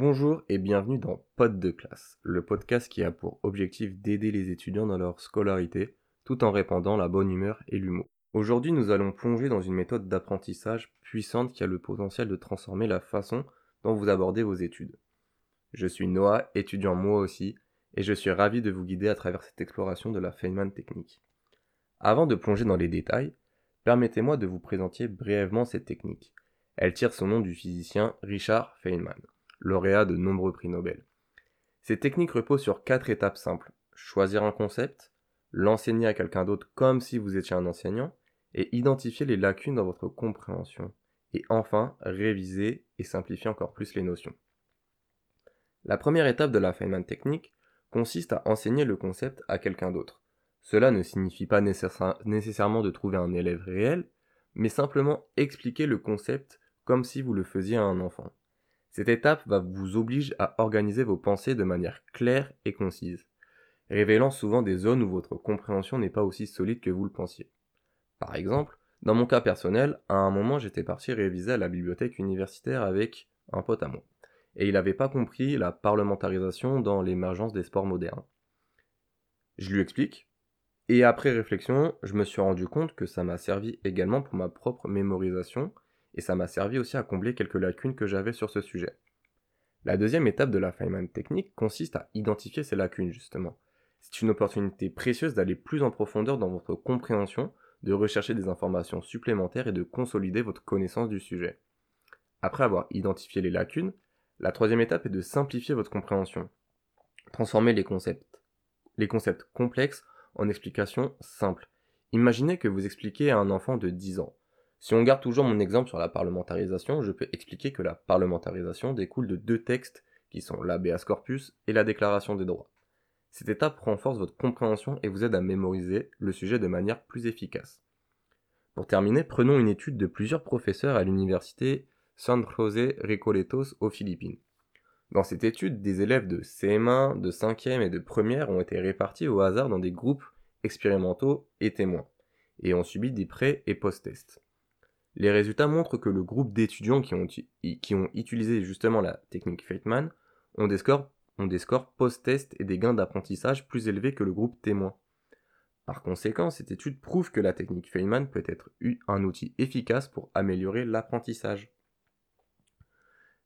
Bonjour et bienvenue dans Pod de classe, le podcast qui a pour objectif d'aider les étudiants dans leur scolarité tout en répandant la bonne humeur et l'humour. Aujourd'hui, nous allons plonger dans une méthode d'apprentissage puissante qui a le potentiel de transformer la façon dont vous abordez vos études. Je suis Noah, étudiant moi aussi, et je suis ravi de vous guider à travers cette exploration de la Feynman technique. Avant de plonger dans les détails, permettez-moi de vous présenter brièvement cette technique. Elle tire son nom du physicien Richard Feynman, lauréat de nombreux prix Nobel. Cette technique repose sur quatre étapes simples. Choisir un concept, l'enseigner à quelqu'un d'autre comme si vous étiez un enseignant, et identifier les lacunes dans votre compréhension. Et enfin, réviser et simplifier encore plus les notions. La première étape de la Feynman technique consiste à enseigner le concept à quelqu'un d'autre. Cela ne signifie pas nécessairement de trouver un élève réel, mais simplement expliquer le concept comme si vous le faisiez à un enfant. Cette étape va vous obliger à organiser vos pensées de manière claire et concise, révélant souvent des zones où votre compréhension n'est pas aussi solide que vous le pensiez. Par exemple, dans mon cas personnel, à un moment j'étais parti réviser à la bibliothèque universitaire avec un pote à moi, et il n'avait pas compris la parlementarisation dans l'émergence des sports modernes. Je lui explique, et après réflexion, je me suis rendu compte que ça m'a servi également pour ma propre mémorisation, et ça m'a servi aussi à combler quelques lacunes que j'avais sur ce sujet. La deuxième étape de la Feynman technique consiste à identifier ces lacunes justement. C'est une opportunité précieuse d'aller plus en profondeur dans votre compréhension de rechercher des informations supplémentaires et de consolider votre connaissance du sujet. Après avoir identifié les lacunes, la troisième étape est de simplifier votre compréhension. Transformer les concepts, les concepts complexes en explications simples. Imaginez que vous expliquez à un enfant de 10 ans. Si on garde toujours mon exemple sur la parlementarisation, je peux expliquer que la parlementarisation découle de deux textes qui sont l'habeas corpus et la déclaration des droits. Cette étape renforce votre compréhension et vous aide à mémoriser le sujet de manière plus efficace. Pour terminer, prenons une étude de plusieurs professeurs à l'université San José Recoletos aux Philippines. Dans cette étude, des élèves de CM1, de 5e et de 1 ont été répartis au hasard dans des groupes expérimentaux et témoins, et ont subi des pré- et post-tests. Les résultats montrent que le groupe d'étudiants qui ont, utilisé justement la technique Feynman ont des scores ont des scores post-test et des gains d'apprentissage plus élevés que le groupe témoin. Par conséquent, cette étude prouve que la technique Feynman peut être un outil efficace pour améliorer l'apprentissage.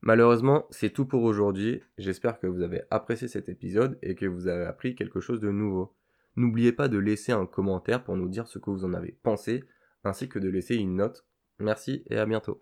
Malheureusement, c'est tout pour aujourd'hui. J'espère que vous avez apprécié cet épisode et que vous avez appris quelque chose de nouveau. N'oubliez pas de laisser un commentaire pour nous dire ce que vous en avez pensé, ainsi que de laisser une note. Merci et à bientôt.